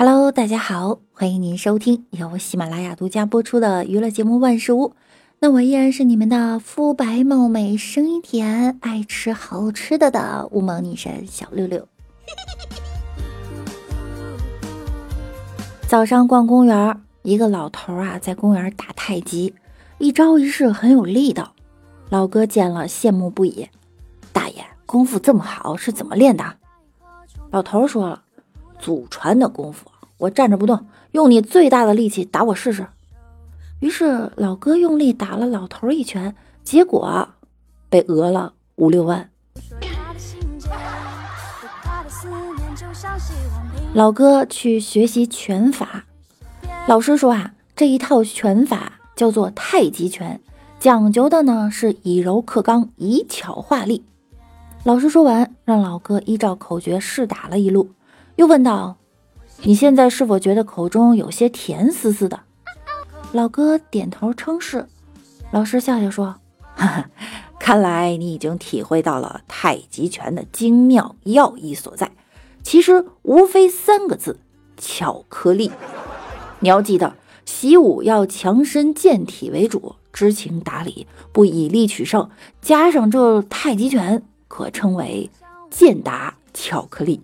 Hello，大家好，欢迎您收听由喜马拉雅独家播出的娱乐节目《万事屋》。那我依然是你们的肤白貌美、声音甜、爱吃好吃的的乌蒙女神小六六。早上逛公园，一个老头啊在公园打太极，一招一式很有力道。老哥见了羡慕不已：“大爷，功夫这么好，是怎么练的？”老头说了。祖传的功夫，我站着不动，用你最大的力气打我试试。于是老哥用力打了老头一拳，结果被讹了五六万。老哥去学习拳法，老师说啊，这一套拳法叫做太极拳，讲究的呢是以柔克刚，以巧化力。老师说完，让老哥依照口诀试打了一路。又问道：“你现在是否觉得口中有些甜丝丝的？”老哥点头称是。老师笑笑说：“哈哈，看来你已经体会到了太极拳的精妙要义所在。其实无非三个字：巧克力。你要记得，习武要强身健体为主，知情达理，不以力取胜。加上这太极拳，可称为健达巧克力。”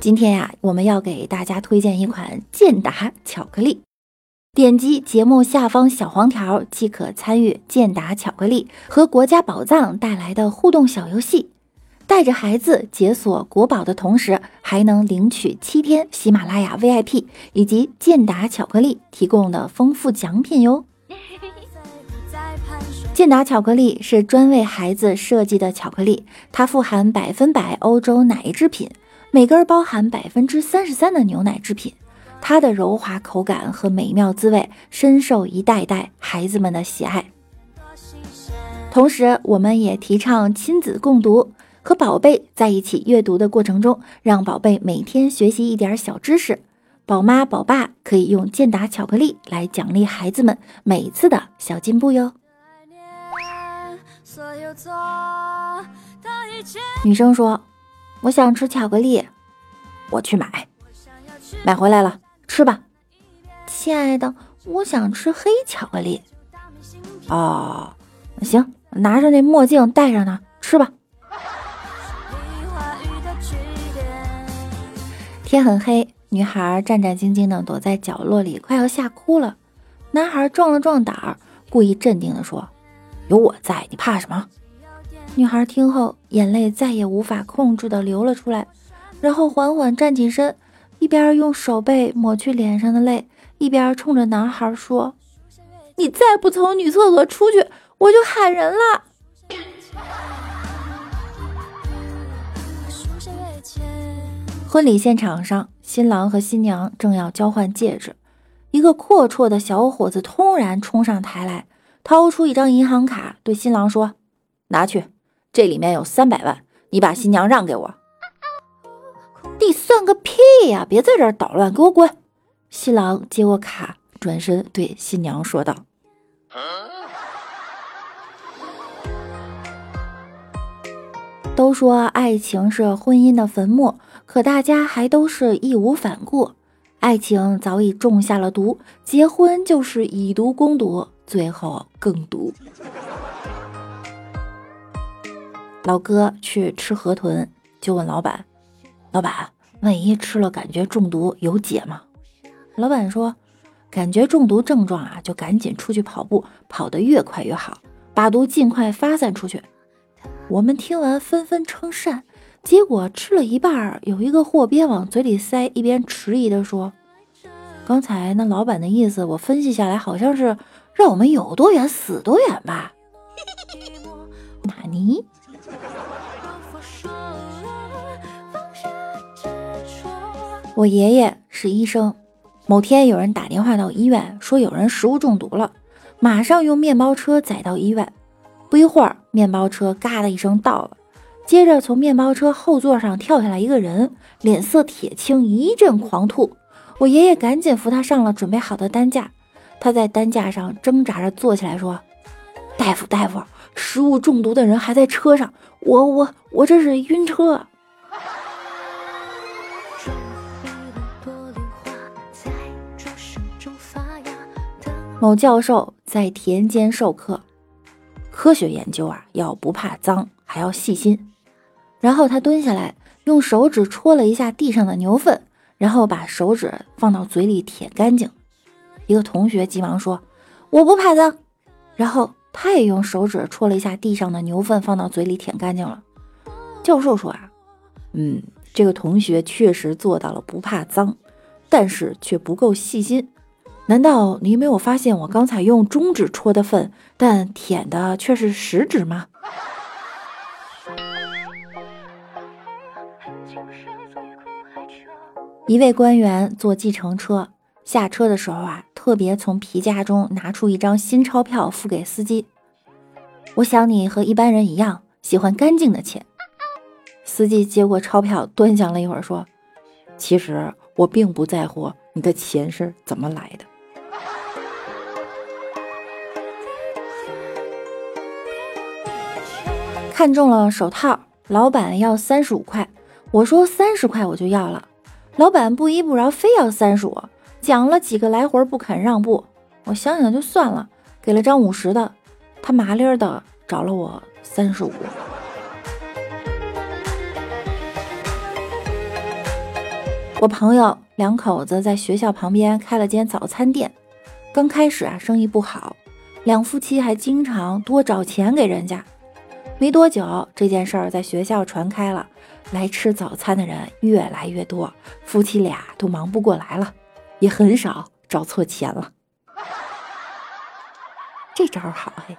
今天呀，我们要给大家推荐一款健达巧克力。点击节目下方小黄条即可参与健达巧克力和国家宝藏带来的互动小游戏，带着孩子解锁国宝的同时，还能领取七天喜马拉雅 VIP 以及健达巧克力提供的丰富奖品哟。健达巧克力是专为孩子设计的巧克力，它富含百分百欧洲奶制品，每根包含百分之三十三的牛奶制品。它的柔滑口感和美妙滋味深受一代代孩子们的喜爱。同时，我们也提倡亲子共读，和宝贝在一起阅读的过程中，让宝贝每天学习一点小知识。宝妈宝爸可以用健达巧克力来奖励孩子们每次的小进步哟。女生说：“我想吃巧克力，我去买，买回来了，吃吧。”亲爱的，我想吃黑巧克力。哦，行，拿着那墨镜戴上呢，吃吧。天很黑，女孩战战兢兢地躲在角落里，快要吓哭了。男孩壮了壮胆儿，故意镇定地说：“有我在，你怕什么？”女孩听后，眼泪再也无法控制的流了出来，然后缓缓站起身，一边用手背抹去脸上的泪，一边冲着男孩说：“你再不从女厕所出去，我就喊人了。”婚礼现场上，新郎和新娘正要交换戒指，一个阔绰的小伙子突然冲上台来，掏出一张银行卡，对新郎说：“拿去。”这里面有三百万，你把新娘让给我。你算个屁呀！别在这儿捣乱，给我滚！新郎接过卡，转身对新娘说道：“都说爱情是婚姻的坟墓，可大家还都是义无反顾。爱情早已种下了毒，结婚就是以毒攻毒，最后更毒。”老哥去吃河豚，就问老板：“老板，万一吃了感觉中毒，有解吗？”老板说：“感觉中毒症状啊，就赶紧出去跑步，跑得越快越好，把毒尽快发散出去。”我们听完纷纷称善。结果吃了一半，有一个货边往嘴里塞，一边迟疑地说：“刚才那老板的意思，我分析下来好像是让我们有多远死多远吧？”纳尼？我爷爷是医生，某天有人打电话到医院，说有人食物中毒了，马上用面包车载到医院。不一会儿，面包车嘎的一声到了，接着从面包车后座上跳下来一个人，脸色铁青，一阵狂吐。我爷爷赶紧扶他上了准备好的担架，他在担架上挣扎着坐起来，说：“大夫，大夫。”食物中毒的人还在车上，我我我这是晕车。某教授在田间授课，科学研究啊，要不怕脏，还要细心。然后他蹲下来，用手指戳了一下地上的牛粪，然后把手指放到嘴里舔干净。一个同学急忙说：“我不怕脏。”然后他也用手指戳了一下地上的牛粪，放到嘴里舔干净了。教授说：“啊，嗯，这个同学确实做到了不怕脏，但是却不够细心。”难道你没有发现我刚才用中指戳的粪，但舔的却是食指吗？一位官员坐计程车下车的时候啊，特别从皮夹中拿出一张新钞票付给司机。我想你和一般人一样，喜欢干净的钱。司机接过钞票，端详了一会儿，说：“其实我并不在乎你的钱是怎么来的。”看中了手套，老板要三十五块，我说三十块我就要了，老板不依不饶，非要三十五，讲了几个来回不肯让步，我想想就算了，给了张五十的，他麻利儿的找了我三十五。我朋友两口子在学校旁边开了间早餐店，刚开始啊生意不好，两夫妻还经常多找钱给人家。没多久，这件事儿在学校传开了，来吃早餐的人越来越多，夫妻俩都忙不过来了，也很少找错钱了。这招好嘿！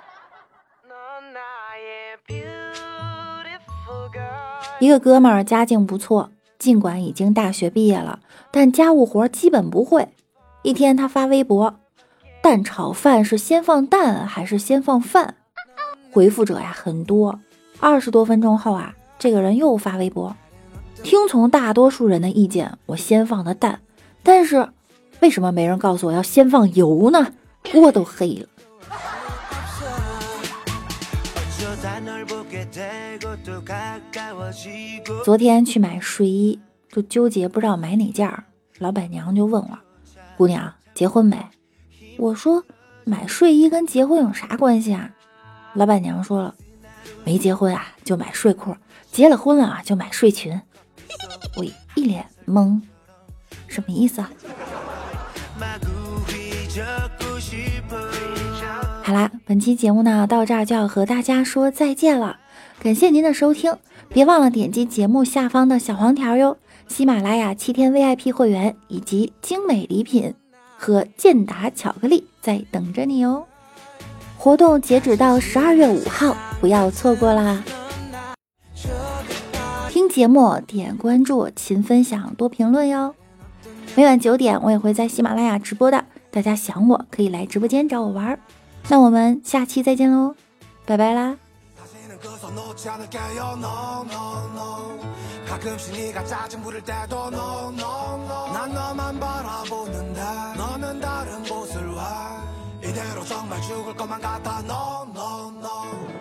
一个哥们儿家境不错，尽管已经大学毕业了，但家务活基本不会。一天，他发微博：“蛋炒饭是先放蛋还是先放饭？”回复者呀很多，二十多分钟后啊，这个人又发微博，听从大多数人的意见，我先放的蛋，但是为什么没人告诉我要先放油呢？锅都黑了。昨天去买睡衣，就纠结不知道买哪件儿，老板娘就问我，姑娘结婚没？我说买睡衣跟结婚有啥关系啊？老板娘说了，没结婚啊就买睡裤，结了婚了啊就买睡裙。我一脸懵，什么意思啊？好啦，本期节目呢到这儿就要和大家说再见了，感谢您的收听，别忘了点击节目下方的小黄条哟，喜马拉雅七天 VIP 会员以及精美礼品和健达巧克力在等着你哦。活动截止到十二月五号，不要错过啦！听节目点关注，勤分享，多评论哟。每晚九点我也会在喜马拉雅直播的，大家想我可以来直播间找我玩儿。那我们下期再见喽，拜拜啦！ 이대로 정말 죽을 것만 같아 no no no